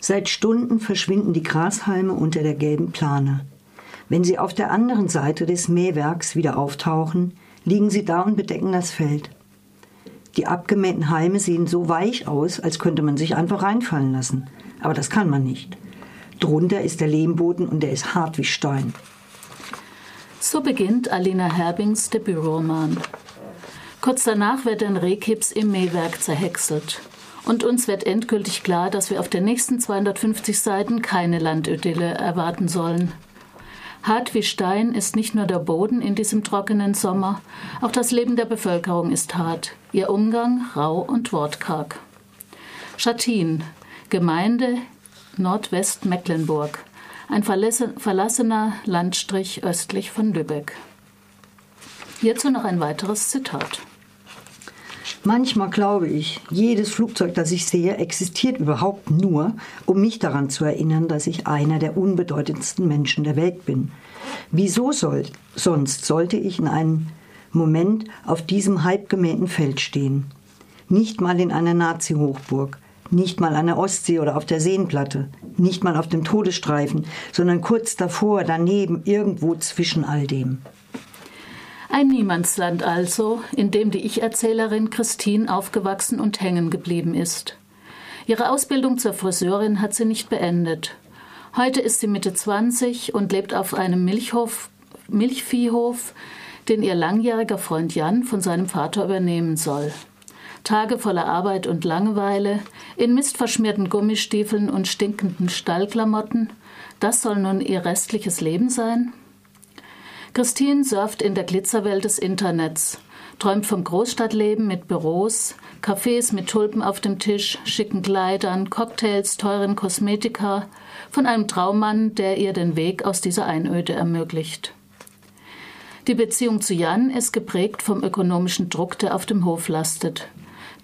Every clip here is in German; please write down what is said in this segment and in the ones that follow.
Seit Stunden verschwinden die Grashalme unter der gelben Plane. Wenn sie auf der anderen Seite des Mähwerks wieder auftauchen, liegen sie da und bedecken das Feld. Die abgemähten Halme sehen so weich aus, als könnte man sich einfach reinfallen lassen. Aber das kann man nicht. Drunter ist der Lehmboden und der ist hart wie Stein. So beginnt Alina Herbings Debütroman. Kurz danach wird ein Rehkips im Mähwerk zerhäckselt. Und uns wird endgültig klar, dass wir auf den nächsten 250 Seiten keine Landidylle erwarten sollen. Hart wie Stein ist nicht nur der Boden in diesem trockenen Sommer, auch das Leben der Bevölkerung ist hart, ihr Umgang rau und wortkarg. Schattin, Gemeinde Nordwestmecklenburg, ein verlassener Landstrich östlich von Lübeck. Hierzu noch ein weiteres Zitat. Manchmal glaube ich, jedes Flugzeug, das ich sehe, existiert überhaupt nur, um mich daran zu erinnern, dass ich einer der unbedeutendsten Menschen der Welt bin. Wieso soll, sonst sollte ich in einem Moment auf diesem halbgemähten Feld stehen? Nicht mal in einer Nazi-Hochburg, nicht mal an der Ostsee oder auf der Seenplatte, nicht mal auf dem Todesstreifen, sondern kurz davor, daneben, irgendwo zwischen all dem. Ein Niemandsland also, in dem die Ich-Erzählerin Christine aufgewachsen und hängen geblieben ist. Ihre Ausbildung zur Friseurin hat sie nicht beendet. Heute ist sie Mitte 20 und lebt auf einem Milchhof, Milchviehhof, den ihr langjähriger Freund Jan von seinem Vater übernehmen soll. Tage voller Arbeit und Langeweile, in mistverschmierten Gummistiefeln und stinkenden Stallklamotten, das soll nun ihr restliches Leben sein? Christine surft in der Glitzerwelt des Internets, träumt vom Großstadtleben mit Büros, Cafés mit Tulpen auf dem Tisch, schicken Kleidern, Cocktails, teuren Kosmetika, von einem Traummann, der ihr den Weg aus dieser Einöde ermöglicht. Die Beziehung zu Jan ist geprägt vom ökonomischen Druck, der auf dem Hof lastet.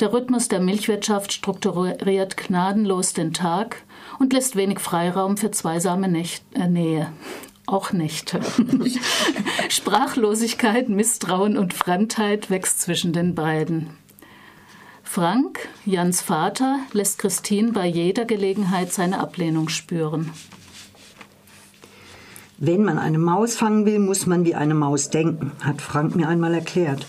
Der Rhythmus der Milchwirtschaft strukturiert gnadenlos den Tag und lässt wenig Freiraum für zweisame äh, Nähe auch Nächte. Sprachlosigkeit, Misstrauen und Fremdheit wächst zwischen den beiden. Frank, Jans Vater, lässt Christine bei jeder Gelegenheit seine Ablehnung spüren. Wenn man eine Maus fangen will, muss man wie eine Maus denken, hat Frank mir einmal erklärt.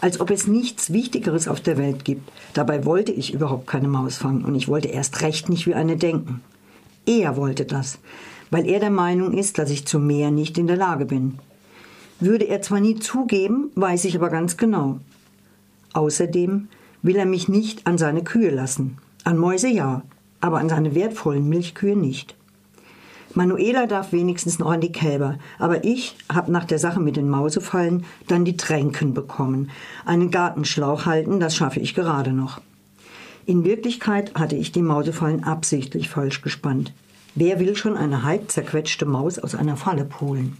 Als ob es nichts Wichtigeres auf der Welt gibt. Dabei wollte ich überhaupt keine Maus fangen und ich wollte erst recht nicht wie eine denken. Er wollte das weil er der Meinung ist, dass ich zu mehr nicht in der Lage bin. Würde er zwar nie zugeben, weiß ich aber ganz genau. Außerdem will er mich nicht an seine Kühe lassen. An Mäuse ja, aber an seine wertvollen Milchkühe nicht. Manuela darf wenigstens noch an die Kälber, aber ich habe nach der Sache mit den Mausefallen dann die Tränken bekommen. Einen Gartenschlauch halten, das schaffe ich gerade noch. In Wirklichkeit hatte ich die Mausefallen absichtlich falsch gespannt. Wer will schon eine halb zerquetschte Maus aus einer Falle polen?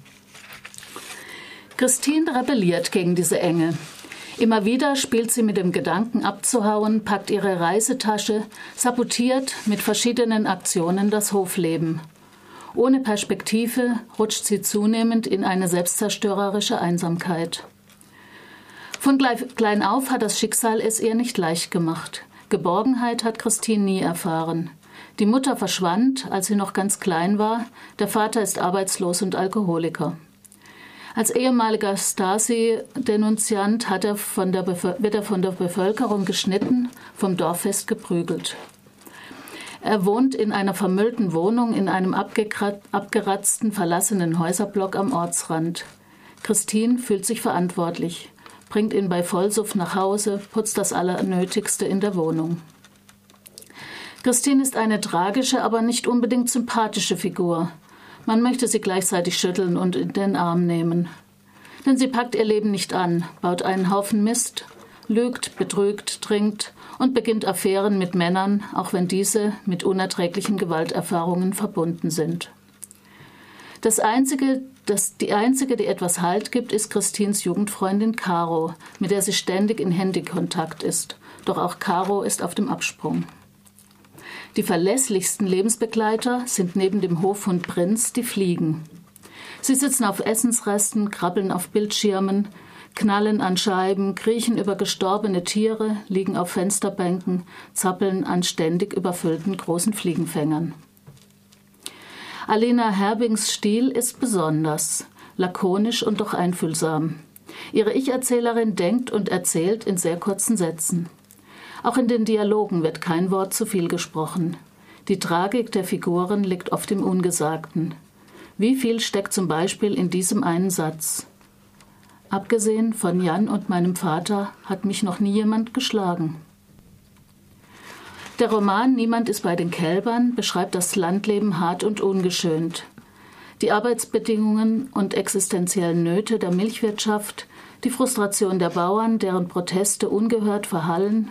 Christine rebelliert gegen diese Enge. Immer wieder spielt sie mit dem Gedanken abzuhauen, packt ihre Reisetasche, sabotiert mit verschiedenen Aktionen das Hofleben. Ohne Perspektive rutscht sie zunehmend in eine selbstzerstörerische Einsamkeit. Von klein auf hat das Schicksal es ihr nicht leicht gemacht. Geborgenheit hat Christine nie erfahren. Die Mutter verschwand, als sie noch ganz klein war. Der Vater ist arbeitslos und Alkoholiker. Als ehemaliger Stasi-Denunziant wird er von der Bevölkerung geschnitten, vom Dorffest geprügelt. Er wohnt in einer vermüllten Wohnung in einem abgeratzten, verlassenen Häuserblock am Ortsrand. Christine fühlt sich verantwortlich, bringt ihn bei Vollsuff nach Hause, putzt das Allernötigste in der Wohnung. Christine ist eine tragische, aber nicht unbedingt sympathische Figur. Man möchte sie gleichzeitig schütteln und in den Arm nehmen. Denn sie packt ihr Leben nicht an, baut einen Haufen Mist, lügt, betrügt, trinkt und beginnt Affären mit Männern, auch wenn diese mit unerträglichen Gewalterfahrungen verbunden sind. Das einzige, das, die einzige, die etwas Halt gibt, ist Christins Jugendfreundin Caro, mit der sie ständig in Handykontakt ist. Doch auch Caro ist auf dem Absprung. Die verlässlichsten Lebensbegleiter sind neben dem Hofhund Prinz die Fliegen. Sie sitzen auf Essensresten, krabbeln auf Bildschirmen, knallen an Scheiben, kriechen über gestorbene Tiere, liegen auf Fensterbänken, zappeln an ständig überfüllten großen Fliegenfängern. Alena Herbings Stil ist besonders, lakonisch und doch einfühlsam. Ihre Ich-Erzählerin denkt und erzählt in sehr kurzen Sätzen. Auch in den Dialogen wird kein Wort zu viel gesprochen. Die Tragik der Figuren liegt oft im Ungesagten. Wie viel steckt zum Beispiel in diesem einen Satz? Abgesehen von Jan und meinem Vater hat mich noch nie jemand geschlagen. Der Roman Niemand ist bei den Kälbern beschreibt das Landleben hart und ungeschönt. Die Arbeitsbedingungen und existenziellen Nöte der Milchwirtschaft, die Frustration der Bauern, deren Proteste ungehört verhallen,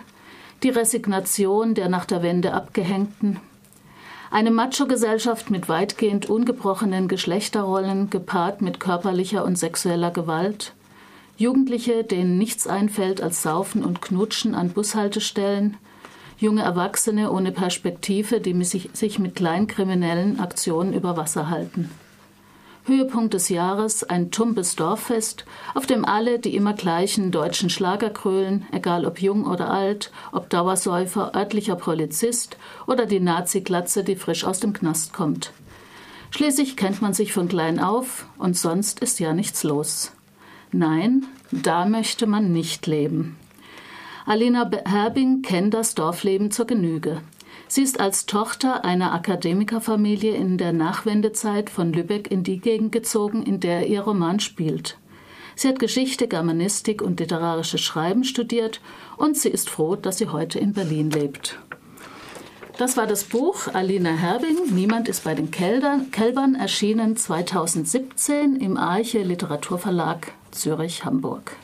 die Resignation der nach der Wende Abgehängten. Eine Macho-Gesellschaft mit weitgehend ungebrochenen Geschlechterrollen, gepaart mit körperlicher und sexueller Gewalt. Jugendliche, denen nichts einfällt als Saufen und Knutschen an Bushaltestellen. Junge Erwachsene ohne Perspektive, die sich mit kleinkriminellen Aktionen über Wasser halten. Höhepunkt des Jahres ein tumpes Dorffest, auf dem alle die immer gleichen deutschen Schlager krölen, egal ob jung oder alt, ob Dauersäufer, örtlicher Polizist oder die Nazi-Glatze, die frisch aus dem Knast kommt. Schließlich kennt man sich von klein auf und sonst ist ja nichts los. Nein, da möchte man nicht leben. Alina Herbing kennt das Dorfleben zur Genüge. Sie ist als Tochter einer Akademikerfamilie in der Nachwendezeit von Lübeck in die Gegend gezogen, in der ihr Roman spielt. Sie hat Geschichte, Germanistik und literarisches Schreiben studiert und sie ist froh, dass sie heute in Berlin lebt. Das war das Buch Alina Herbing, Niemand ist bei den Kälbern, Kälbern erschienen 2017 im Arche Literaturverlag Zürich-Hamburg.